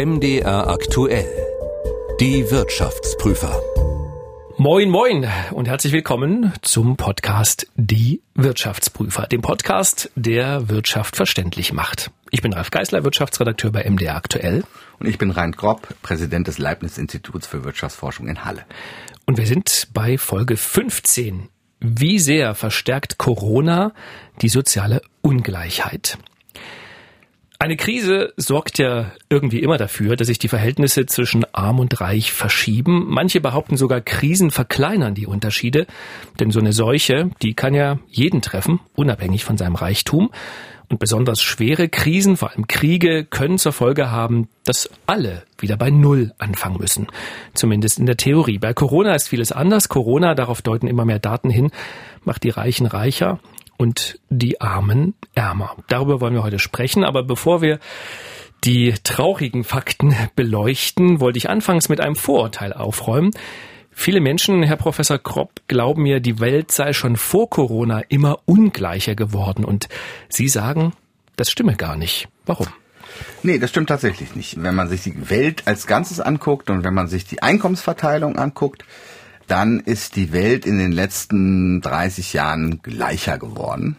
MDR aktuell. Die Wirtschaftsprüfer. Moin, moin und herzlich willkommen zum Podcast Die Wirtschaftsprüfer, dem Podcast, der Wirtschaft verständlich macht. Ich bin Ralf Geisler, Wirtschaftsredakteur bei MDR aktuell. Und ich bin Rein Grob, Präsident des Leibniz-Instituts für Wirtschaftsforschung in Halle. Und wir sind bei Folge 15. Wie sehr verstärkt Corona die soziale Ungleichheit? Eine Krise sorgt ja irgendwie immer dafür, dass sich die Verhältnisse zwischen arm und reich verschieben. Manche behaupten sogar, Krisen verkleinern die Unterschiede. Denn so eine Seuche, die kann ja jeden treffen, unabhängig von seinem Reichtum. Und besonders schwere Krisen, vor allem Kriege, können zur Folge haben, dass alle wieder bei Null anfangen müssen. Zumindest in der Theorie. Bei Corona ist vieles anders. Corona, darauf deuten immer mehr Daten hin, macht die Reichen reicher und die Armen ärmer. Darüber wollen wir heute sprechen, aber bevor wir die traurigen Fakten beleuchten, wollte ich anfangs mit einem Vorurteil aufräumen. Viele Menschen, Herr Professor Kropp, glauben mir, die Welt sei schon vor Corona immer ungleicher geworden. Und Sie sagen, das stimme gar nicht. Warum? Nee, das stimmt tatsächlich nicht. Wenn man sich die Welt als Ganzes anguckt und wenn man sich die Einkommensverteilung anguckt, dann ist die Welt in den letzten 30 Jahren gleicher geworden.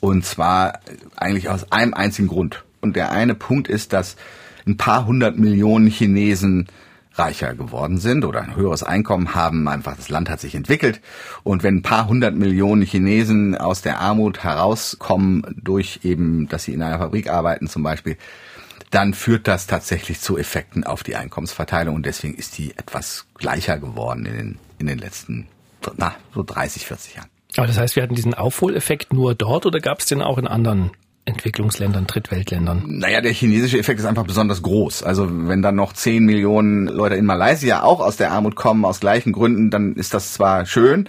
Und zwar eigentlich aus einem einzigen Grund. Und der eine Punkt ist, dass ein paar hundert Millionen Chinesen reicher geworden sind oder ein höheres Einkommen haben. Einfach das Land hat sich entwickelt. Und wenn ein paar hundert Millionen Chinesen aus der Armut herauskommen durch eben, dass sie in einer Fabrik arbeiten zum Beispiel, dann führt das tatsächlich zu Effekten auf die Einkommensverteilung und deswegen ist die etwas gleicher geworden in den, in den letzten, na, so 30, 40 Jahren. Aber das heißt, wir hatten diesen Aufholeffekt nur dort oder gab es den auch in anderen Entwicklungsländern, Drittweltländern? Naja, der chinesische Effekt ist einfach besonders groß. Also wenn dann noch 10 Millionen Leute in Malaysia auch aus der Armut kommen, aus gleichen Gründen, dann ist das zwar schön,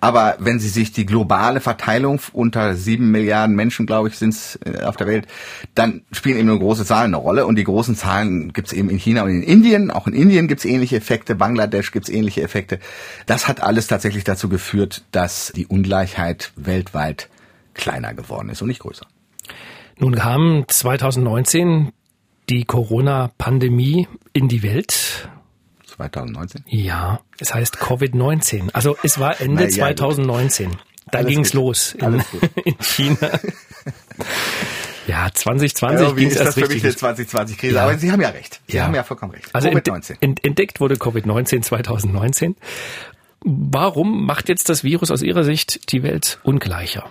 aber wenn Sie sich die globale Verteilung unter sieben Milliarden Menschen, glaube ich, sind es äh, auf der Welt, dann spielen eben nur große Zahlen eine Rolle. Und die großen Zahlen gibt es eben in China und in Indien. Auch in Indien gibt es ähnliche Effekte. Bangladesch gibt es ähnliche Effekte. Das hat alles tatsächlich dazu geführt, dass die Ungleichheit weltweit kleiner geworden ist und nicht größer. Nun kam 2019 die Corona-Pandemie in die Welt 2019? Ja, es heißt Covid-19. Also es war Ende ja, 2019. Gut. Da ging es los in, in China. Ja, 2020 ging es erst das richtig. Für mich eine 2020-Krise, ja. aber Sie haben ja recht. Sie ja. haben ja vollkommen recht. Also COVID-19. Entdeckt wurde Covid-19 2019. Warum macht jetzt das Virus aus Ihrer Sicht die Welt ungleicher?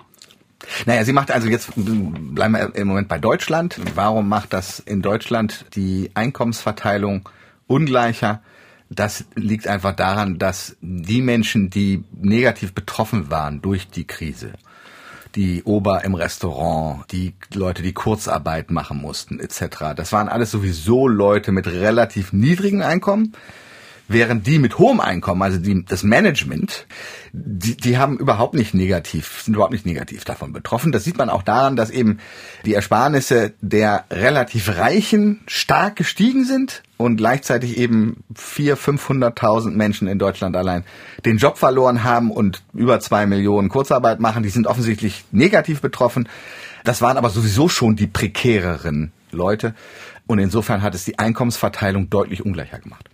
Naja, sie macht also jetzt, bleiben wir im Moment bei Deutschland. Warum macht das in Deutschland die Einkommensverteilung ungleicher? Das liegt einfach daran, dass die Menschen, die negativ betroffen waren durch die Krise, die Ober im Restaurant, die Leute, die Kurzarbeit machen mussten, etc. Das waren alles sowieso Leute mit relativ niedrigen Einkommen, während die mit hohem Einkommen, also die, das Management, die, die haben überhaupt nicht negativ, sind überhaupt nicht negativ davon betroffen. Das sieht man auch daran, dass eben die Ersparnisse der relativ Reichen stark gestiegen sind und gleichzeitig eben vier, 500.000 Menschen in Deutschland allein den Job verloren haben und über zwei Millionen Kurzarbeit machen. Die sind offensichtlich negativ betroffen. Das waren aber sowieso schon die prekäreren Leute. Und insofern hat es die Einkommensverteilung deutlich ungleicher gemacht.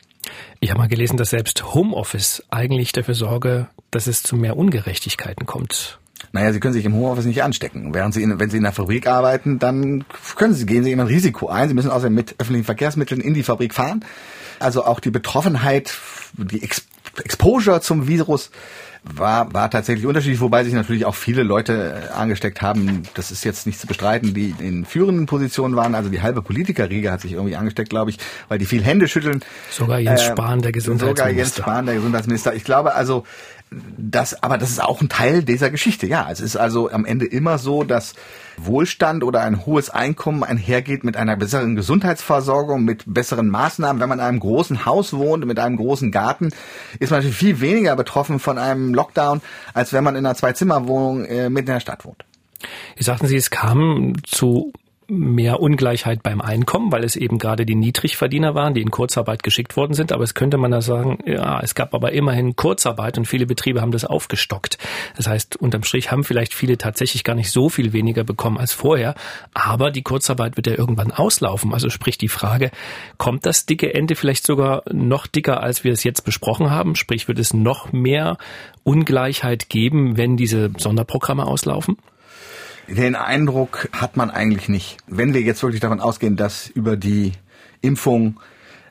Ich habe mal gelesen, dass selbst Homeoffice eigentlich dafür sorge, dass es zu mehr Ungerechtigkeiten kommt. Naja, Sie können sich im Homeoffice nicht anstecken. Während Sie, in, wenn Sie in der Fabrik arbeiten, dann können Sie, gehen Sie immer ein Risiko ein. Sie müssen außerdem mit öffentlichen Verkehrsmitteln in die Fabrik fahren. Also auch die Betroffenheit, die Exposure zum Virus war, war tatsächlich unterschiedlich, wobei sich natürlich auch viele Leute äh, angesteckt haben. Das ist jetzt nicht zu bestreiten, die in führenden Positionen waren. Also die halbe Politikerriege hat sich irgendwie angesteckt, glaube ich, weil die viel Hände schütteln. Sogar Jens äh, Spahn, der Gesundheitsminister. Sogar Jens Spahn, der Gesundheitsminister. Ich glaube also, das, aber das ist auch ein Teil dieser Geschichte. Ja, es ist also am Ende immer so, dass Wohlstand oder ein hohes Einkommen einhergeht mit einer besseren Gesundheitsversorgung, mit besseren Maßnahmen. Wenn man in einem großen Haus wohnt, mit einem großen Garten, ist man natürlich viel weniger betroffen von einem Lockdown, als wenn man in einer Zwei-Zimmer-Wohnung äh, mitten in der Stadt wohnt. Wie sagten Sie, es kam zu mehr Ungleichheit beim Einkommen, weil es eben gerade die Niedrigverdiener waren, die in Kurzarbeit geschickt worden sind. Aber es könnte man da sagen, ja, es gab aber immerhin Kurzarbeit und viele Betriebe haben das aufgestockt. Das heißt, unterm Strich haben vielleicht viele tatsächlich gar nicht so viel weniger bekommen als vorher. Aber die Kurzarbeit wird ja irgendwann auslaufen. Also sprich die Frage, kommt das dicke Ende vielleicht sogar noch dicker, als wir es jetzt besprochen haben? Sprich, wird es noch mehr Ungleichheit geben, wenn diese Sonderprogramme auslaufen? Den Eindruck hat man eigentlich nicht. Wenn wir jetzt wirklich davon ausgehen, dass über die Impfung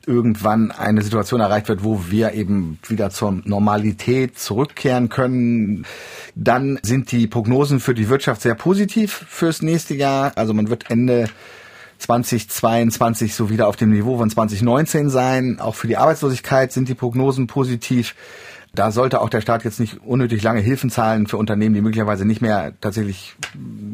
irgendwann eine Situation erreicht wird, wo wir eben wieder zur Normalität zurückkehren können, dann sind die Prognosen für die Wirtschaft sehr positiv fürs nächste Jahr. Also man wird Ende 2022 so wieder auf dem Niveau von 2019 sein. Auch für die Arbeitslosigkeit sind die Prognosen positiv. Da sollte auch der Staat jetzt nicht unnötig lange Hilfen zahlen für Unternehmen, die möglicherweise nicht mehr tatsächlich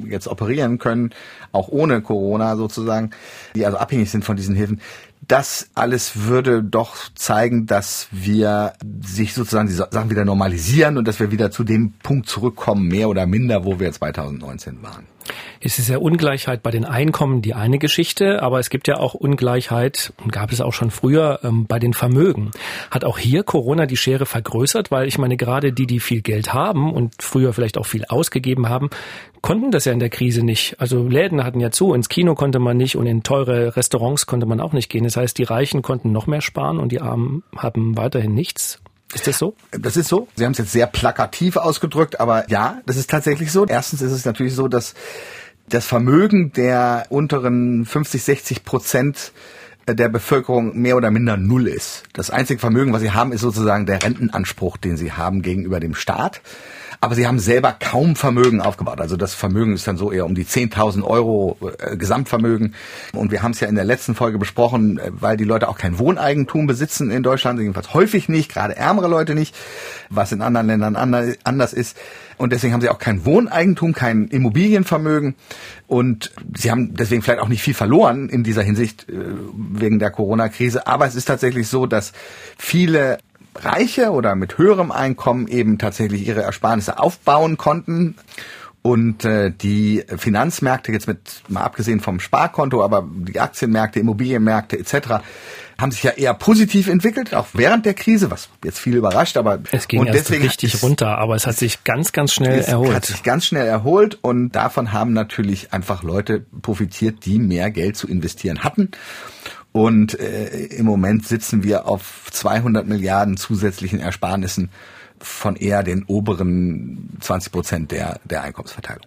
jetzt operieren können, auch ohne Corona sozusagen, die also abhängig sind von diesen Hilfen. Das alles würde doch zeigen, dass wir sich sozusagen die Sachen wieder normalisieren und dass wir wieder zu dem Punkt zurückkommen, mehr oder minder, wo wir 2019 waren. Es ist ja Ungleichheit bei den Einkommen die eine Geschichte, aber es gibt ja auch Ungleichheit, und gab es auch schon früher, ähm, bei den Vermögen. Hat auch hier Corona die Schere vergrößert, weil ich meine, gerade die, die viel Geld haben und früher vielleicht auch viel ausgegeben haben, konnten das ja in der Krise nicht. Also Läden hatten ja zu, ins Kino konnte man nicht und in teure Restaurants konnte man auch nicht gehen. Das heißt, die Reichen konnten noch mehr sparen und die Armen haben weiterhin nichts. Ist das so? Das ist so. Sie haben es jetzt sehr plakativ ausgedrückt, aber ja, das ist tatsächlich so. Erstens ist es natürlich so, dass das Vermögen der unteren 50, 60 Prozent der Bevölkerung mehr oder minder null ist. Das einzige Vermögen, was sie haben, ist sozusagen der Rentenanspruch, den sie haben gegenüber dem Staat aber sie haben selber kaum Vermögen aufgebaut. Also das Vermögen ist dann so eher um die 10.000 Euro äh, Gesamtvermögen. Und wir haben es ja in der letzten Folge besprochen, äh, weil die Leute auch kein Wohneigentum besitzen in Deutschland, jedenfalls häufig nicht, gerade ärmere Leute nicht, was in anderen Ländern anders ist. Und deswegen haben sie auch kein Wohneigentum, kein Immobilienvermögen. Und sie haben deswegen vielleicht auch nicht viel verloren in dieser Hinsicht äh, wegen der Corona-Krise. Aber es ist tatsächlich so, dass viele Reiche oder mit höherem Einkommen eben tatsächlich ihre Ersparnisse aufbauen konnten. Und äh, die Finanzmärkte, jetzt mit mal abgesehen vom Sparkonto, aber die Aktienmärkte, Immobilienmärkte etc., haben sich ja eher positiv entwickelt, auch während der Krise, was jetzt viel überrascht, aber es ging und deswegen richtig es, runter, aber es hat sich ganz, ganz schnell es erholt. Hat sich ganz schnell erholt und davon haben natürlich einfach Leute profitiert, die mehr Geld zu investieren hatten. Und äh, im Moment sitzen wir auf 200 Milliarden zusätzlichen Ersparnissen von eher den oberen 20 Prozent der, der Einkommensverteilung.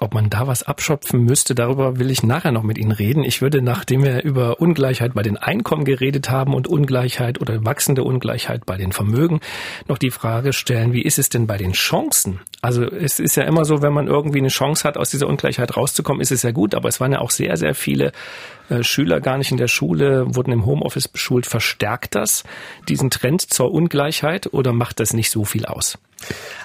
Ob man da was abschöpfen müsste, darüber will ich nachher noch mit Ihnen reden. Ich würde, nachdem wir über Ungleichheit bei den Einkommen geredet haben und Ungleichheit oder wachsende Ungleichheit bei den Vermögen, noch die Frage stellen, wie ist es denn bei den Chancen? Also es ist ja immer so, wenn man irgendwie eine Chance hat, aus dieser Ungleichheit rauszukommen, ist es ja gut, aber es waren ja auch sehr, sehr viele äh, Schüler gar nicht in der Schule, wurden im Homeoffice beschult. Verstärkt das diesen Trend zur Ungleichheit oder macht das nicht so viel aus?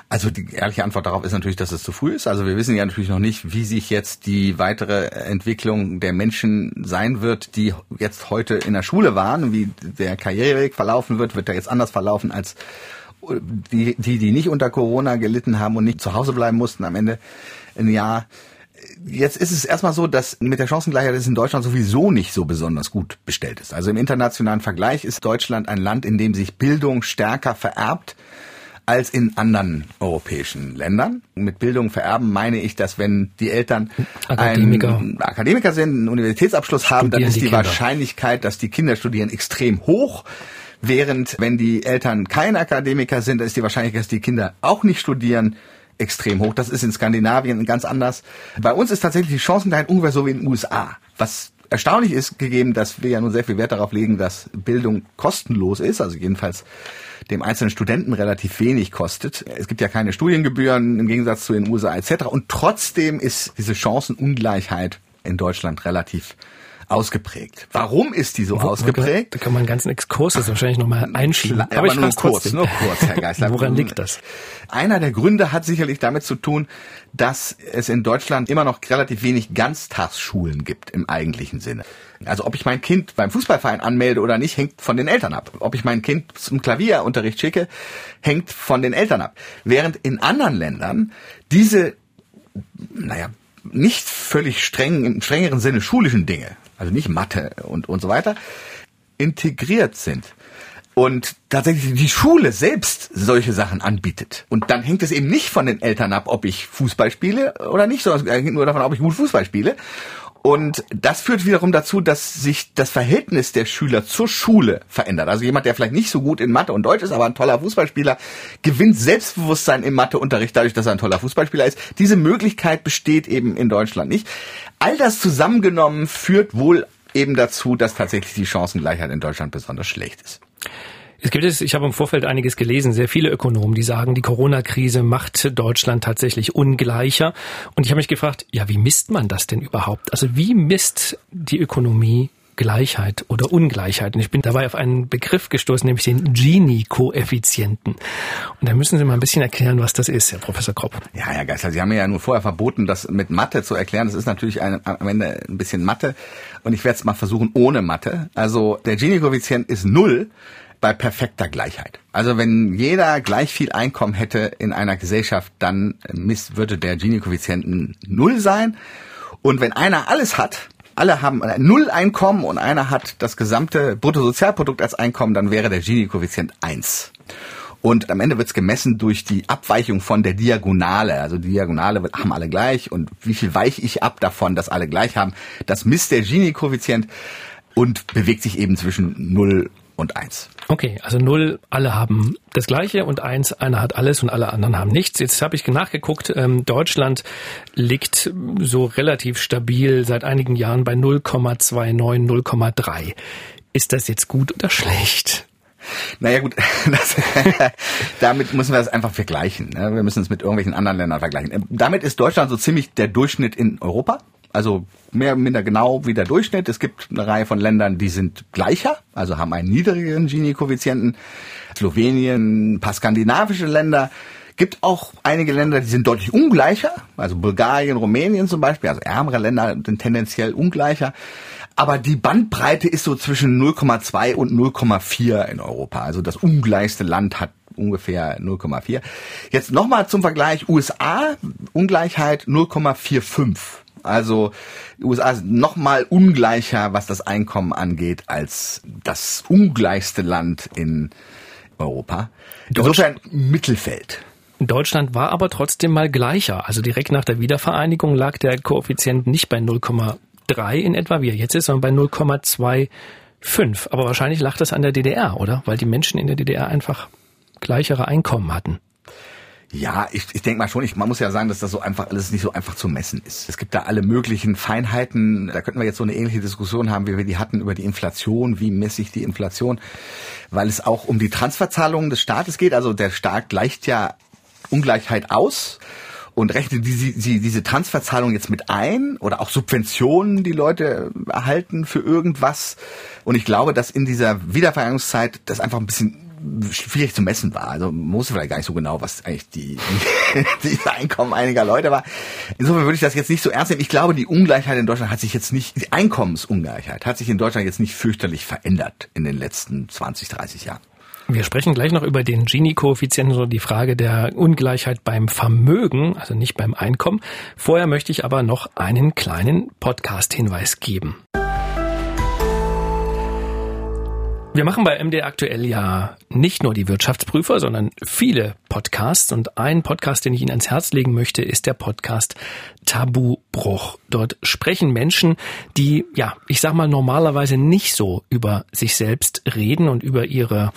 Also die ehrliche Antwort darauf ist natürlich, dass es zu früh ist. Also wir wissen ja natürlich noch nicht, wie sich jetzt die weitere Entwicklung der Menschen sein wird, die jetzt heute in der Schule waren, wie der Karriereweg verlaufen wird, wird er jetzt anders verlaufen als die, die, die nicht unter Corona gelitten haben und nicht zu Hause bleiben mussten am Ende ein Jahr. Jetzt ist es erstmal so, dass mit der Chancengleichheit es in Deutschland sowieso nicht so besonders gut bestellt ist. Also im internationalen Vergleich ist Deutschland ein Land, in dem sich Bildung stärker vererbt als in anderen europäischen Ländern. Mit Bildung vererben meine ich, dass wenn die Eltern Akademiker, ein Akademiker sind, einen Universitätsabschluss haben, dann ist die, die Wahrscheinlichkeit, dass die Kinder studieren, extrem hoch. Während wenn die Eltern keine Akademiker sind, dann ist die Wahrscheinlichkeit, dass die Kinder auch nicht studieren, extrem hoch. Das ist in Skandinavien ganz anders. Bei uns ist tatsächlich die Chancengleichheit ungefähr so wie in den USA. Was erstaunlich ist, gegeben, dass wir ja nun sehr viel Wert darauf legen, dass Bildung kostenlos ist, also jedenfalls dem einzelnen Studenten relativ wenig kostet. Es gibt ja keine Studiengebühren im Gegensatz zu den USA etc. Und trotzdem ist diese Chancenungleichheit in Deutschland relativ ausgeprägt. Warum ist die so Wo, ausgeprägt? Da kann man einen ganzen Exkurs jetzt wahrscheinlich nochmal einschieben. Aber, aber ich nur kurz, trotzdem. nur kurz, Herr Geisler. Woran liegt das? Einer der Gründe hat sicherlich damit zu tun, dass es in Deutschland immer noch relativ wenig Ganztagsschulen gibt im eigentlichen Sinne. Also ob ich mein Kind beim Fußballverein anmelde oder nicht, hängt von den Eltern ab. Ob ich mein Kind zum Klavierunterricht schicke, hängt von den Eltern ab. Während in anderen Ländern diese, naja, nicht völlig streng, im strengeren Sinne schulischen Dinge, also nicht Mathe und, und so weiter, integriert sind und tatsächlich die Schule selbst solche Sachen anbietet. Und dann hängt es eben nicht von den Eltern ab, ob ich Fußball spiele oder nicht, sondern es hängt nur davon ab, ob ich gut Fußball spiele. Und das führt wiederum dazu, dass sich das Verhältnis der Schüler zur Schule verändert. Also jemand, der vielleicht nicht so gut in Mathe und Deutsch ist, aber ein toller Fußballspieler, gewinnt Selbstbewusstsein im Matheunterricht dadurch, dass er ein toller Fußballspieler ist. Diese Möglichkeit besteht eben in Deutschland nicht. All das zusammengenommen führt wohl eben dazu, dass tatsächlich die Chancengleichheit in Deutschland besonders schlecht ist. Es gibt es, ich habe im Vorfeld einiges gelesen, sehr viele Ökonomen, die sagen, die Corona-Krise macht Deutschland tatsächlich ungleicher. Und ich habe mich gefragt, ja, wie misst man das denn überhaupt? Also wie misst die Ökonomie Gleichheit oder Ungleichheit. Und ich bin dabei auf einen Begriff gestoßen, nämlich den Gini-Koeffizienten. Und da müssen Sie mal ein bisschen erklären, was das ist, Herr Professor Kropp. Ja, Herr Geister, Sie haben mir ja nur vorher verboten, das mit Mathe zu erklären. Das ist natürlich ein, am Ende ein bisschen Mathe. Und ich werde es mal versuchen ohne Mathe. Also der Gini-Koeffizient ist null bei perfekter Gleichheit. Also wenn jeder gleich viel Einkommen hätte in einer Gesellschaft, dann würde der Gini-Koeffizienten null sein. Und wenn einer alles hat, alle haben null Einkommen und einer hat das gesamte Bruttosozialprodukt als Einkommen, dann wäre der Gini-Koeffizient eins. Und am Ende wird es gemessen durch die Abweichung von der Diagonale. Also die Diagonale haben alle gleich und wie viel weiche ich ab davon, dass alle gleich haben. Das misst der Gini-Koeffizient und bewegt sich eben zwischen 0 und 1. Okay, also 0, alle haben das Gleiche und 1, einer hat alles und alle anderen haben nichts. Jetzt habe ich nachgeguckt, ähm, Deutschland liegt so relativ stabil seit einigen Jahren bei 0,29, 0,3. Ist das jetzt gut oder schlecht? Naja gut, das, damit müssen wir das einfach vergleichen. Ne? Wir müssen es mit irgendwelchen anderen Ländern vergleichen. Ähm, damit ist Deutschland so ziemlich der Durchschnitt in Europa. Also mehr oder minder genau wie der Durchschnitt. Es gibt eine Reihe von Ländern, die sind gleicher, also haben einen niedrigeren Gini-Koeffizienten. Slowenien, ein paar skandinavische Länder. Gibt auch einige Länder, die sind deutlich ungleicher, also Bulgarien, Rumänien zum Beispiel, also ärmere Länder sind tendenziell ungleicher. Aber die Bandbreite ist so zwischen 0,2 und 0,4 in Europa. Also das ungleichste Land hat ungefähr 0,4. Jetzt nochmal zum Vergleich USA, Ungleichheit 0,45. Also die USA sind nochmal ungleicher, was das Einkommen angeht, als das ungleichste Land in Europa. Insofern Mittelfeld. Deutschland war aber trotzdem mal gleicher. Also direkt nach der Wiedervereinigung lag der Koeffizient nicht bei 0,3 in etwa, wie er jetzt ist, sondern bei 0,25. Aber wahrscheinlich lag das an der DDR, oder? Weil die Menschen in der DDR einfach gleichere Einkommen hatten. Ja, ich, ich denke mal schon, ich, man muss ja sagen, dass das so einfach alles nicht so einfach zu messen ist. Es gibt da alle möglichen Feinheiten. Da könnten wir jetzt so eine ähnliche Diskussion haben, wie wir die hatten über die Inflation. Wie messe ich die Inflation? Weil es auch um die Transferzahlungen des Staates geht. Also der Staat gleicht ja Ungleichheit aus und rechnet diese, diese Transferzahlung jetzt mit ein oder auch Subventionen, die Leute erhalten für irgendwas. Und ich glaube, dass in dieser Wiedervereinigungszeit das einfach ein bisschen schwierig zu messen war. Also man wusste vielleicht gar nicht so genau, was eigentlich die, die, Einkommen einiger Leute war. Insofern würde ich das jetzt nicht so ernst nehmen. Ich glaube, die Ungleichheit in Deutschland hat sich jetzt nicht, die Einkommensungleichheit hat sich in Deutschland jetzt nicht fürchterlich verändert in den letzten 20, 30 Jahren. Wir sprechen gleich noch über den Gini-Koeffizienten, so die Frage der Ungleichheit beim Vermögen, also nicht beim Einkommen. Vorher möchte ich aber noch einen kleinen Podcast-Hinweis geben. Wir machen bei MD aktuell ja nicht nur die Wirtschaftsprüfer, sondern viele Podcasts. Und ein Podcast, den ich Ihnen ans Herz legen möchte, ist der Podcast Tabubruch. Dort sprechen Menschen, die, ja, ich sag mal, normalerweise nicht so über sich selbst reden und über ihre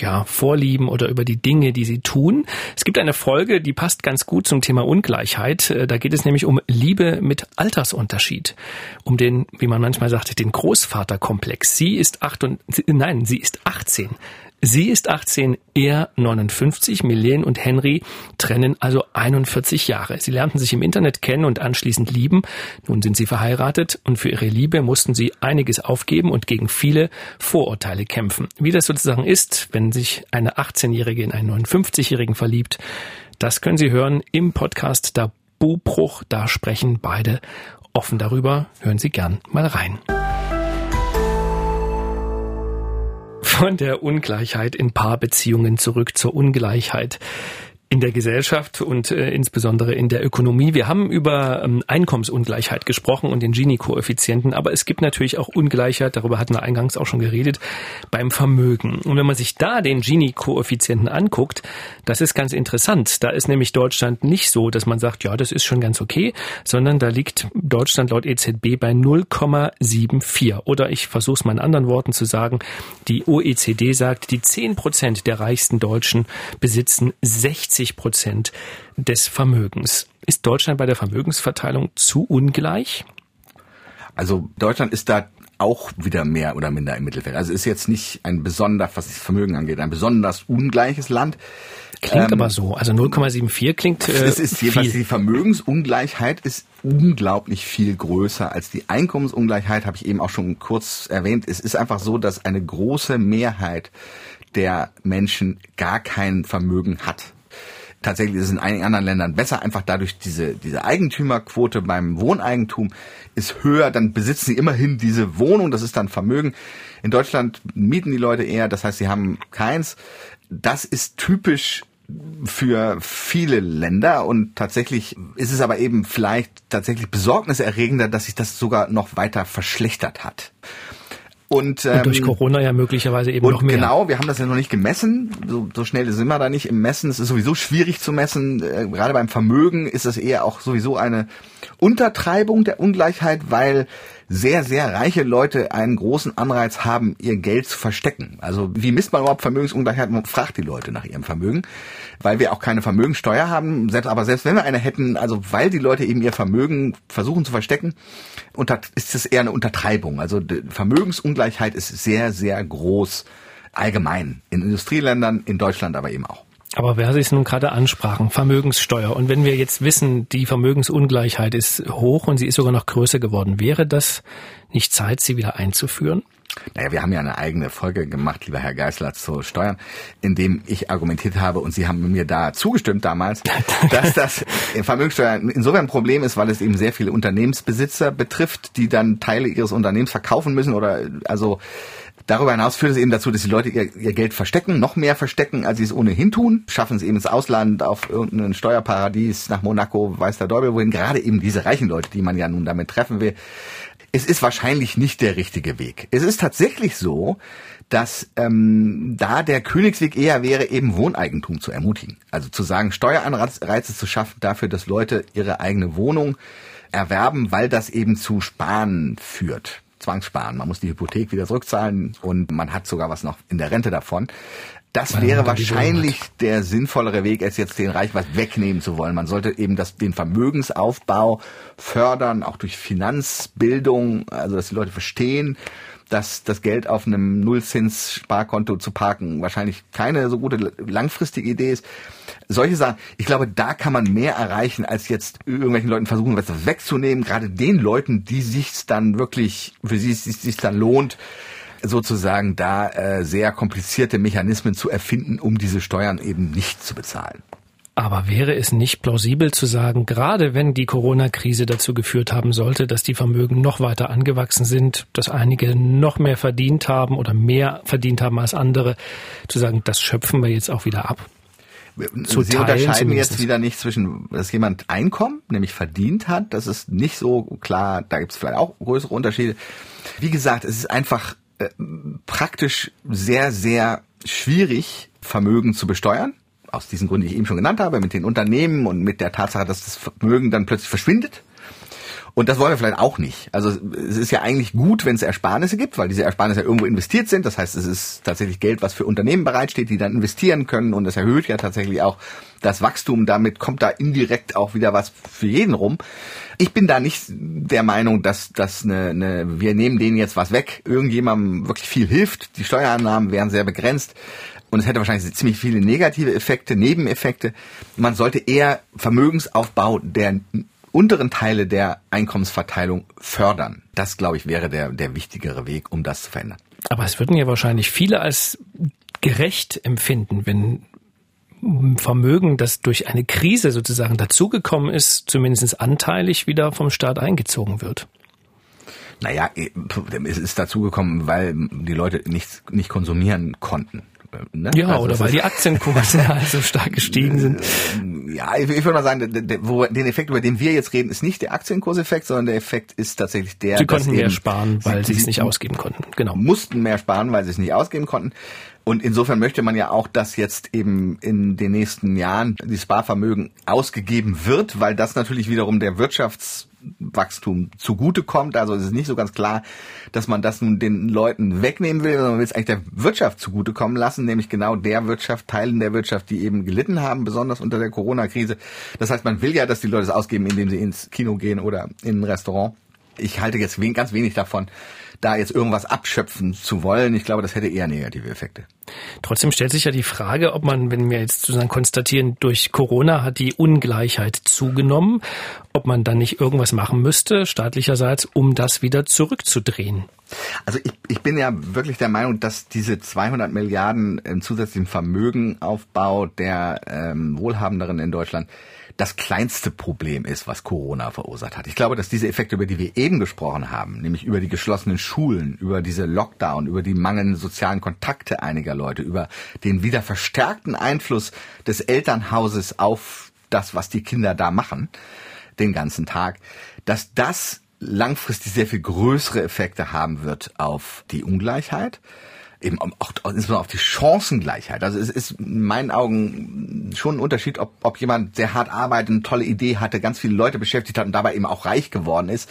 ja, Vorlieben oder über die Dinge, die sie tun. Es gibt eine Folge, die passt ganz gut zum Thema Ungleichheit. Äh, da geht es nämlich um Liebe mit Altersunterschied. Um den, wie man manchmal sagt, den Großvaterkomplex. Sie ist acht und, nein, sie ist 18. Sie ist 18, er 59. Milene und Henry trennen also 41 Jahre. Sie lernten sich im Internet kennen und anschließend lieben. Nun sind sie verheiratet und für ihre Liebe mussten sie einiges aufgeben und gegen viele Vorurteile kämpfen. Wie das sozusagen ist, wenn sich eine 18-Jährige in einen 59-Jährigen verliebt, das können Sie hören im Podcast Da Bubruch. Da sprechen beide offen darüber. Hören Sie gern mal rein. Von der Ungleichheit in Paarbeziehungen zurück zur Ungleichheit in der Gesellschaft und äh, insbesondere in der Ökonomie. Wir haben über ähm, Einkommensungleichheit gesprochen und den Gini-Koeffizienten, aber es gibt natürlich auch Ungleichheit, darüber hatten wir eingangs auch schon geredet, beim Vermögen. Und wenn man sich da den Gini-Koeffizienten anguckt, das ist ganz interessant. Da ist nämlich Deutschland nicht so, dass man sagt, ja, das ist schon ganz okay, sondern da liegt Deutschland laut EZB bei 0,74. Oder ich versuche es mal in anderen Worten zu sagen, die OECD sagt, die 10 Prozent der reichsten Deutschen besitzen 60 Prozent des Vermögens. Ist Deutschland bei der Vermögensverteilung zu ungleich? Also Deutschland ist da auch wieder mehr oder minder im Mittelfeld. Also ist jetzt nicht ein besonders, was das Vermögen angeht, ein besonders ungleiches Land. Klingt ähm, aber so. Also 0,74 klingt. Äh, es ist jedenfalls die Vermögensungleichheit ist unglaublich viel größer als die Einkommensungleichheit, habe ich eben auch schon kurz erwähnt. Es ist einfach so, dass eine große Mehrheit der Menschen gar kein Vermögen hat. Tatsächlich ist es in einigen anderen Ländern besser, einfach dadurch diese, diese Eigentümerquote beim Wohneigentum ist höher, dann besitzen sie immerhin diese Wohnung, das ist dann Vermögen. In Deutschland mieten die Leute eher, das heißt, sie haben keins. Das ist typisch für viele Länder und tatsächlich ist es aber eben vielleicht tatsächlich besorgniserregender, dass sich das sogar noch weiter verschlechtert hat. Und, ähm, und durch ähm, Corona ja möglicherweise eben noch mehr. Genau, wir haben das ja noch nicht gemessen. So, so schnell sind wir da nicht im Messen. Es ist sowieso schwierig zu messen. Äh, gerade beim Vermögen ist es eher auch sowieso eine Untertreibung der Ungleichheit, weil sehr, sehr reiche Leute einen großen Anreiz haben, ihr Geld zu verstecken. Also wie misst man überhaupt Vermögensungleichheit? Man fragt die Leute nach ihrem Vermögen, weil wir auch keine Vermögensteuer haben. Selbst, aber selbst wenn wir eine hätten, also weil die Leute eben ihr Vermögen versuchen zu verstecken, ist es eher eine Untertreibung. Also Vermögensungleichheit ist sehr, sehr groß allgemein in Industrieländern, in Deutschland aber eben auch. Aber wer Sie es nun gerade ansprachen, Vermögenssteuer. Und wenn wir jetzt wissen, die Vermögensungleichheit ist hoch und sie ist sogar noch größer geworden, wäre das nicht Zeit, sie wieder einzuführen? Naja, wir haben ja eine eigene Folge gemacht, lieber Herr Geisler, zu Steuern, in dem ich argumentiert habe und Sie haben mir da zugestimmt damals, dass das Vermögenssteuer insofern ein Problem ist, weil es eben sehr viele Unternehmensbesitzer betrifft, die dann Teile ihres Unternehmens verkaufen müssen oder also Darüber hinaus führt es eben dazu, dass die Leute ihr, ihr, Geld verstecken, noch mehr verstecken, als sie es ohnehin tun, schaffen es eben ins Ausland, auf irgendein Steuerparadies, nach Monaco, weiß der Däubel, wohin gerade eben diese reichen Leute, die man ja nun damit treffen will. Es ist wahrscheinlich nicht der richtige Weg. Es ist tatsächlich so, dass ähm, da der Königsweg eher wäre, eben Wohneigentum zu ermutigen. Also zu sagen, Steueranreize zu schaffen dafür, dass Leute ihre eigene Wohnung erwerben, weil das eben zu Sparen führt. Zwangssparen. Man muss die Hypothek wieder zurückzahlen und man hat sogar was noch in der Rente davon. Das wäre wahrscheinlich der sinnvollere Weg, als jetzt den Reich was wegnehmen zu wollen. Man sollte eben das, den Vermögensaufbau fördern, auch durch Finanzbildung, also dass die Leute verstehen, dass das Geld auf einem Nullzins-Sparkonto zu parken wahrscheinlich keine so gute langfristige Idee ist. Solche Sachen, ich glaube, da kann man mehr erreichen, als jetzt irgendwelchen Leuten versuchen, was wegzunehmen. Gerade den Leuten, die sich dann wirklich, für sie es sich dann lohnt, sozusagen da äh, sehr komplizierte Mechanismen zu erfinden, um diese Steuern eben nicht zu bezahlen. Aber wäre es nicht plausibel zu sagen, gerade wenn die Corona-Krise dazu geführt haben sollte, dass die Vermögen noch weiter angewachsen sind, dass einige noch mehr verdient haben oder mehr verdient haben als andere, zu sagen, das schöpfen wir jetzt auch wieder ab? Zu Sie Teilen unterscheiden jetzt wieder nicht zwischen, dass jemand Einkommen, nämlich verdient hat, das ist nicht so klar, da gibt es vielleicht auch größere Unterschiede. Wie gesagt, es ist einfach äh, praktisch sehr, sehr schwierig, Vermögen zu besteuern aus diesen Gründen, die ich eben schon genannt habe, mit den Unternehmen und mit der Tatsache, dass das Vermögen dann plötzlich verschwindet. Und das wollen wir vielleicht auch nicht. Also es ist ja eigentlich gut, wenn es Ersparnisse gibt, weil diese Ersparnisse ja irgendwo investiert sind. Das heißt, es ist tatsächlich Geld, was für Unternehmen bereitsteht, die dann investieren können. Und das erhöht ja tatsächlich auch das Wachstum. Damit kommt da indirekt auch wieder was für jeden rum. Ich bin da nicht der Meinung, dass das eine, eine, wir nehmen denen jetzt was weg, irgendjemandem wirklich viel hilft. Die Steuerannahmen wären sehr begrenzt und es hätte wahrscheinlich ziemlich viele negative Effekte, Nebeneffekte. Man sollte eher Vermögensaufbau der unteren Teile der Einkommensverteilung fördern. Das, glaube ich, wäre der, der wichtigere Weg, um das zu verändern. Aber es würden ja wahrscheinlich viele als gerecht empfinden, wenn Vermögen, das durch eine Krise sozusagen dazugekommen ist, zumindest anteilig wieder vom Staat eingezogen wird. Naja, es ist dazugekommen, weil die Leute nichts nicht konsumieren konnten Ne? Ja, also oder weil die Aktienkurse halt so stark gestiegen sind. Ja, ich, ich würde mal sagen, wo, den Effekt, über den wir jetzt reden, ist nicht der Aktienkurseffekt, sondern der Effekt ist tatsächlich der. Sie konnten mehr sparen, weil sie es nicht ausgeben konnten. Genau. Mussten mehr sparen, weil sie es nicht ausgeben konnten. Und insofern möchte man ja auch, dass jetzt eben in den nächsten Jahren die Sparvermögen ausgegeben wird, weil das natürlich wiederum der Wirtschaftswachstum zugutekommt. Also es ist nicht so ganz klar, dass man das nun den Leuten wegnehmen will, sondern man will es eigentlich der Wirtschaft zugutekommen lassen, nämlich genau der Wirtschaft, Teilen der Wirtschaft, die eben gelitten haben, besonders unter der Corona-Krise. Das heißt, man will ja, dass die Leute es ausgeben, indem sie ins Kino gehen oder in ein Restaurant. Ich halte jetzt ganz wenig davon, da jetzt irgendwas abschöpfen zu wollen. Ich glaube, das hätte eher negative Effekte. Trotzdem stellt sich ja die Frage, ob man, wenn wir jetzt sozusagen konstatieren, durch Corona hat die Ungleichheit zugenommen, ob man dann nicht irgendwas machen müsste, staatlicherseits, um das wieder zurückzudrehen. Also ich, ich bin ja wirklich der Meinung, dass diese 200 Milliarden im zusätzlichen Vermögenaufbau der ähm, Wohlhabenderen in Deutschland das kleinste Problem ist, was Corona verursacht hat. Ich glaube, dass diese Effekte, über die wir eben gesprochen haben, nämlich über die geschlossenen Schulen, über diese Lockdown, über die mangelnden sozialen Kontakte einiger Leute, über den wieder verstärkten Einfluss des Elternhauses auf das, was die Kinder da machen, den ganzen Tag, dass das langfristig sehr viel größere Effekte haben wird auf die Ungleichheit eben auch insbesondere auf die Chancengleichheit. Also es ist in meinen Augen schon ein Unterschied, ob, ob jemand sehr hart arbeitet, eine tolle Idee hatte, ganz viele Leute beschäftigt hat und dabei eben auch reich geworden ist.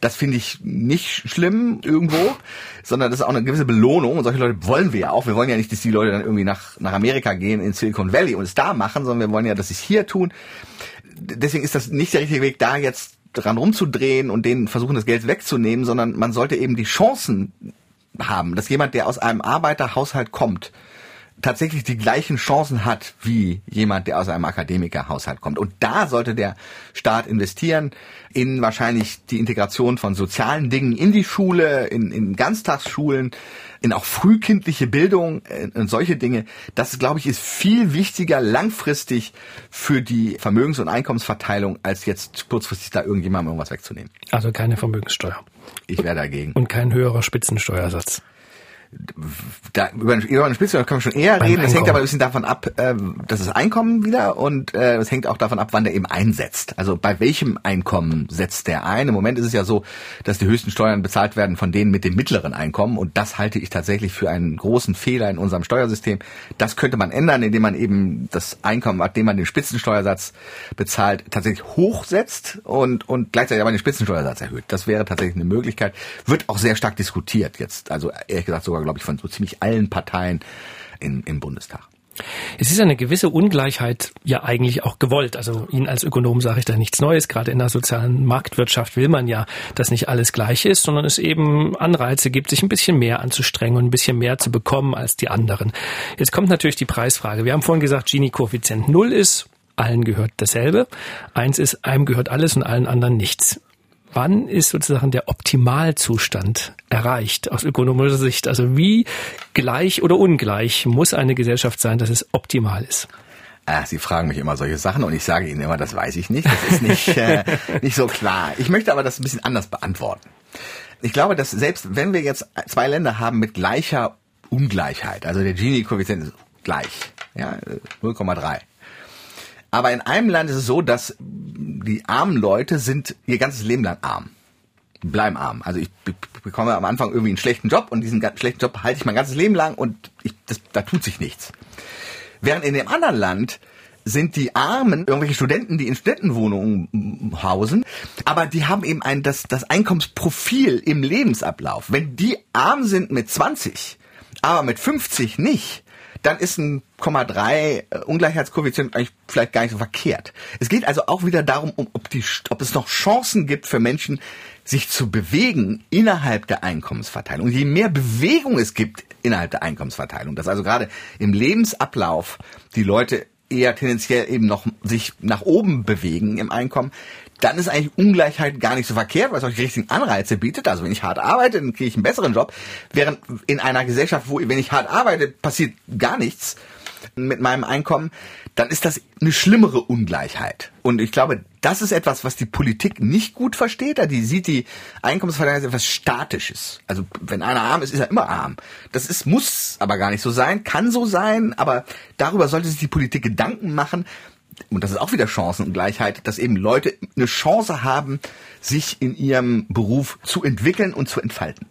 Das finde ich nicht schlimm irgendwo, sondern das ist auch eine gewisse Belohnung. Und solche Leute wollen wir ja auch. Wir wollen ja nicht, dass die Leute dann irgendwie nach, nach Amerika gehen, in Silicon Valley und es da machen, sondern wir wollen ja, dass sie es hier tun. Deswegen ist das nicht der richtige Weg, da jetzt dran rumzudrehen und denen versuchen, das Geld wegzunehmen, sondern man sollte eben die Chancen haben, dass jemand, der aus einem Arbeiterhaushalt kommt, tatsächlich die gleichen Chancen hat wie jemand, der aus einem Akademikerhaushalt kommt. Und da sollte der Staat investieren in wahrscheinlich die Integration von sozialen Dingen in die Schule, in, in Ganztagsschulen, in auch frühkindliche Bildung äh, und solche Dinge. Das, glaube ich, ist viel wichtiger langfristig für die Vermögens- und Einkommensverteilung, als jetzt kurzfristig da irgendjemandem irgendwas wegzunehmen. Also keine Vermögenssteuer. Ich wäre dagegen. Und kein höherer Spitzensteuersatz da, über, über eine Spitze können wir schon eher reden. Das hängt aber ein bisschen davon ab, äh, dass das Einkommen wieder und äh, es hängt auch davon ab, wann der eben einsetzt. Also bei welchem Einkommen setzt der ein? Im Moment ist es ja so, dass die höchsten Steuern bezahlt werden von denen mit dem mittleren Einkommen und das halte ich tatsächlich für einen großen Fehler in unserem Steuersystem. Das könnte man ändern, indem man eben das Einkommen, nachdem man den Spitzensteuersatz bezahlt, tatsächlich hochsetzt und, und gleichzeitig aber den Spitzensteuersatz erhöht. Das wäre tatsächlich eine Möglichkeit. Wird auch sehr stark diskutiert jetzt. Also ehrlich gesagt sogar sogar, glaube ich, von so ziemlich allen Parteien in, im Bundestag. Es ist eine gewisse Ungleichheit ja eigentlich auch gewollt. Also Ihnen als Ökonom sage ich da nichts Neues. Gerade in der sozialen Marktwirtschaft will man ja, dass nicht alles gleich ist, sondern es eben Anreize gibt, sich ein bisschen mehr anzustrengen und ein bisschen mehr zu bekommen als die anderen. Jetzt kommt natürlich die Preisfrage. Wir haben vorhin gesagt, Gini-Koeffizient null ist, allen gehört dasselbe. Eins ist, einem gehört alles und allen anderen nichts wann ist sozusagen der Optimalzustand erreicht aus ökonomischer Sicht? Also wie gleich oder ungleich muss eine Gesellschaft sein, dass es optimal ist? Ah, Sie fragen mich immer solche Sachen und ich sage Ihnen immer, das weiß ich nicht. Das ist nicht, äh, nicht so klar. Ich möchte aber das ein bisschen anders beantworten. Ich glaube, dass selbst wenn wir jetzt zwei Länder haben mit gleicher Ungleichheit, also der Gini-Koeffizient ist gleich, ja, 0,3, aber in einem Land ist es so, dass die armen Leute sind ihr ganzes Leben lang arm. Bleiben arm. Also ich bekomme am Anfang irgendwie einen schlechten Job und diesen schlechten Job halte ich mein ganzes Leben lang und ich, das, da tut sich nichts. Während in dem anderen Land sind die Armen irgendwelche Studenten, die in Studentenwohnungen hausen, aber die haben eben ein, das, das Einkommensprofil im Lebensablauf. Wenn die arm sind mit 20, aber mit 50 nicht, dann ist ein 0,3 äh, Ungleichheitskoeffizient eigentlich vielleicht gar nicht so verkehrt. Es geht also auch wieder darum, ob, die, ob es noch Chancen gibt für Menschen, sich zu bewegen innerhalb der Einkommensverteilung. Und je mehr Bewegung es gibt innerhalb der Einkommensverteilung, dass also gerade im Lebensablauf die Leute eher tendenziell eben noch sich nach oben bewegen im Einkommen, dann ist eigentlich Ungleichheit gar nicht so verkehrt, weil es euch richtigen Anreize bietet. Also wenn ich hart arbeite, dann kriege ich einen besseren Job. Während in einer Gesellschaft, wo wenn ich hart arbeite, passiert gar nichts mit meinem Einkommen, dann ist das eine schlimmere Ungleichheit. Und ich glaube, das ist etwas, was die Politik nicht gut versteht. Die sieht die Einkommensverteilung als etwas Statisches. Also wenn einer arm ist, ist er immer arm. Das ist, muss aber gar nicht so sein, kann so sein, aber darüber sollte sich die Politik Gedanken machen. Und das ist auch wieder Chancenungleichheit, dass eben Leute eine Chance haben, sich in ihrem Beruf zu entwickeln und zu entfalten.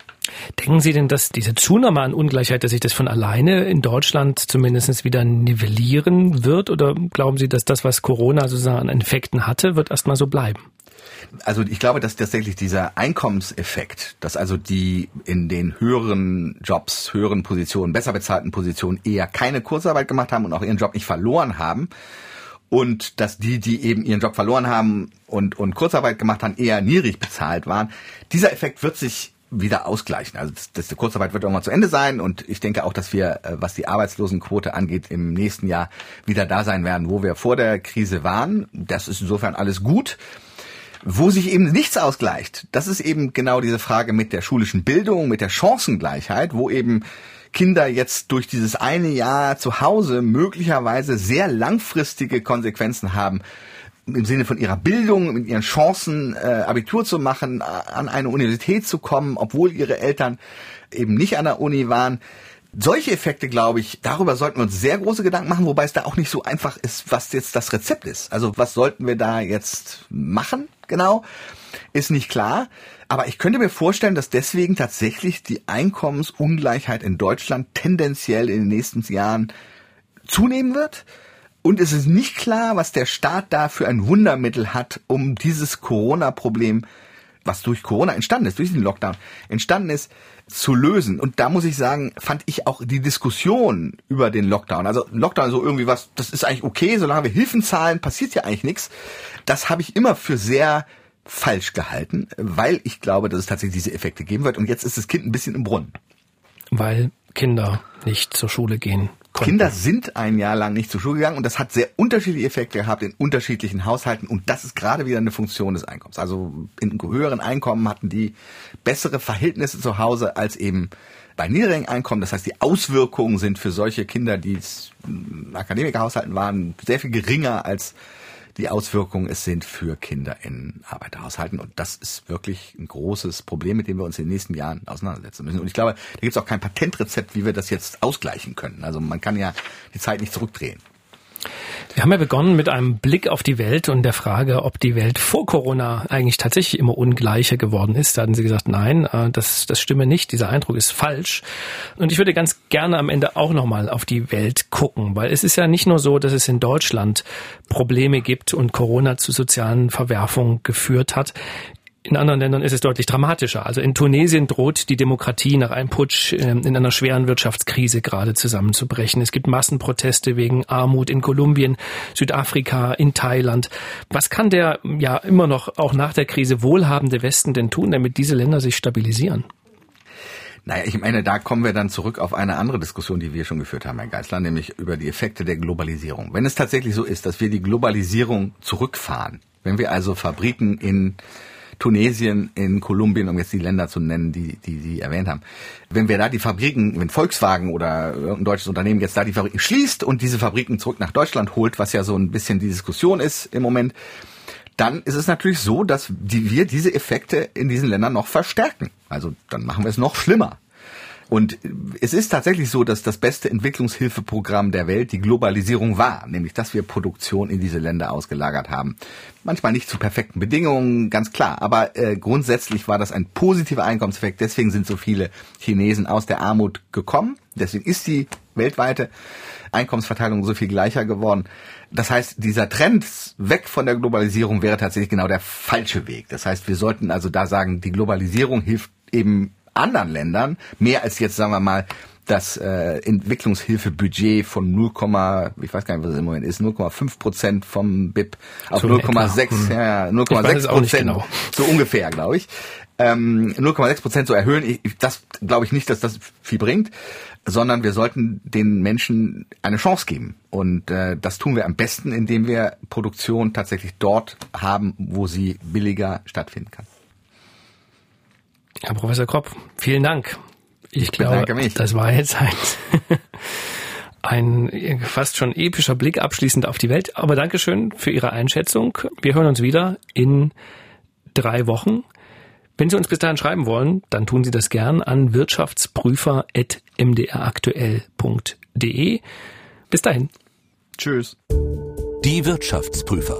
Denken Sie denn, dass diese Zunahme an Ungleichheit, dass sich das von alleine in Deutschland zumindest wieder nivellieren wird? Oder glauben Sie, dass das, was Corona sozusagen an Effekten hatte, wird erstmal so bleiben? Also ich glaube, dass tatsächlich dieser Einkommenseffekt, dass also die in den höheren Jobs, höheren Positionen, besser bezahlten Positionen eher keine Kurzarbeit gemacht haben und auch ihren Job nicht verloren haben, und dass die, die eben ihren Job verloren haben und, und Kurzarbeit gemacht haben, eher niedrig bezahlt waren. Dieser Effekt wird sich wieder ausgleichen. Also das, das, die Kurzarbeit wird irgendwann zu Ende sein und ich denke auch, dass wir, äh, was die Arbeitslosenquote angeht, im nächsten Jahr wieder da sein werden, wo wir vor der Krise waren. Das ist insofern alles gut. Wo sich eben nichts ausgleicht, das ist eben genau diese Frage mit der schulischen Bildung, mit der Chancengleichheit, wo eben Kinder jetzt durch dieses eine Jahr zu Hause möglicherweise sehr langfristige Konsequenzen haben im Sinne von ihrer Bildung, mit ihren Chancen, äh, Abitur zu machen, an eine Universität zu kommen, obwohl ihre Eltern eben nicht an der Uni waren. Solche Effekte, glaube ich, darüber sollten wir uns sehr große Gedanken machen, wobei es da auch nicht so einfach ist, was jetzt das Rezept ist. Also was sollten wir da jetzt machen, genau, ist nicht klar. Aber ich könnte mir vorstellen, dass deswegen tatsächlich die Einkommensungleichheit in Deutschland tendenziell in den nächsten Jahren zunehmen wird. Und es ist nicht klar, was der Staat da für ein Wundermittel hat, um dieses Corona-Problem, was durch Corona entstanden ist, durch den Lockdown entstanden ist, zu lösen. Und da muss ich sagen, fand ich auch die Diskussion über den Lockdown, also Lockdown so irgendwie was, das ist eigentlich okay, solange wir Hilfen zahlen, passiert ja eigentlich nichts. Das habe ich immer für sehr falsch gehalten, weil ich glaube, dass es tatsächlich diese Effekte geben wird. Und jetzt ist das Kind ein bisschen im Brunnen. Weil Kinder nicht zur Schule gehen. Konnten. Kinder sind ein Jahr lang nicht zur Schule gegangen und das hat sehr unterschiedliche Effekte gehabt in unterschiedlichen Haushalten und das ist gerade wieder eine Funktion des Einkommens. Also in höheren Einkommen hatten die bessere Verhältnisse zu Hause als eben bei niedrigen Einkommen. Das heißt, die Auswirkungen sind für solche Kinder, die in Akademikerhaushalten waren, sehr viel geringer als die Auswirkungen es sind für Kinder in Arbeiterhaushalten. Und das ist wirklich ein großes Problem, mit dem wir uns in den nächsten Jahren auseinandersetzen müssen. Und ich glaube, da gibt es auch kein Patentrezept, wie wir das jetzt ausgleichen können. Also man kann ja die Zeit nicht zurückdrehen. Wir haben ja begonnen mit einem Blick auf die Welt und der Frage, ob die Welt vor Corona eigentlich tatsächlich immer ungleicher geworden ist. Da hatten Sie gesagt, nein, äh, das, das stimme nicht, dieser Eindruck ist falsch. Und ich würde ganz gerne am Ende auch nochmal auf die Welt gucken, weil es ist ja nicht nur so, dass es in Deutschland Probleme gibt und Corona zu sozialen Verwerfungen geführt hat. In anderen Ländern ist es deutlich dramatischer. Also in Tunesien droht die Demokratie nach einem Putsch ähm, in einer schweren Wirtschaftskrise gerade zusammenzubrechen. Es gibt Massenproteste wegen Armut in Kolumbien, Südafrika, in Thailand. Was kann der ja immer noch auch nach der Krise wohlhabende Westen denn tun, damit diese Länder sich stabilisieren? Naja, ich meine, da kommen wir dann zurück auf eine andere Diskussion, die wir schon geführt haben, Herr Geisler, nämlich über die Effekte der Globalisierung. Wenn es tatsächlich so ist, dass wir die Globalisierung zurückfahren, wenn wir also Fabriken in Tunesien, in Kolumbien, um jetzt die Länder zu nennen, die, die Sie erwähnt haben. Wenn wir da die Fabriken, wenn Volkswagen oder ein deutsches Unternehmen jetzt da die Fabriken schließt und diese Fabriken zurück nach Deutschland holt, was ja so ein bisschen die Diskussion ist im Moment, dann ist es natürlich so, dass die, wir diese Effekte in diesen Ländern noch verstärken. Also dann machen wir es noch schlimmer. Und es ist tatsächlich so, dass das beste Entwicklungshilfeprogramm der Welt die Globalisierung war, nämlich dass wir Produktion in diese Länder ausgelagert haben. Manchmal nicht zu perfekten Bedingungen, ganz klar, aber äh, grundsätzlich war das ein positiver Einkommenseffekt. Deswegen sind so viele Chinesen aus der Armut gekommen. Deswegen ist die weltweite Einkommensverteilung so viel gleicher geworden. Das heißt, dieser Trend weg von der Globalisierung wäre tatsächlich genau der falsche Weg. Das heißt, wir sollten also da sagen, die Globalisierung hilft eben anderen Ländern, mehr als jetzt, sagen wir mal, das äh, Entwicklungshilfebudget von 0, ich weiß gar nicht, was es im Moment ist, 0,5 Prozent vom BIP auf so 0,6, hm. ja, 0,6 Prozent, genau. so ungefähr, glaube ich. Ähm, 0,6 Prozent zu erhöhen, ich, das glaube ich nicht, dass das viel bringt, sondern wir sollten den Menschen eine Chance geben. Und äh, das tun wir am besten, indem wir Produktion tatsächlich dort haben, wo sie billiger stattfinden kann. Herr Professor Kropp, vielen Dank. Ich, ich glaube, mich. das war jetzt ein, Ein fast schon epischer Blick abschließend auf die Welt. Aber Dankeschön für Ihre Einschätzung. Wir hören uns wieder in drei Wochen. Wenn Sie uns bis dahin schreiben wollen, dann tun Sie das gern an wirtschaftsprüfer.mdraktuell.de. Bis dahin. Tschüss. Die Wirtschaftsprüfer.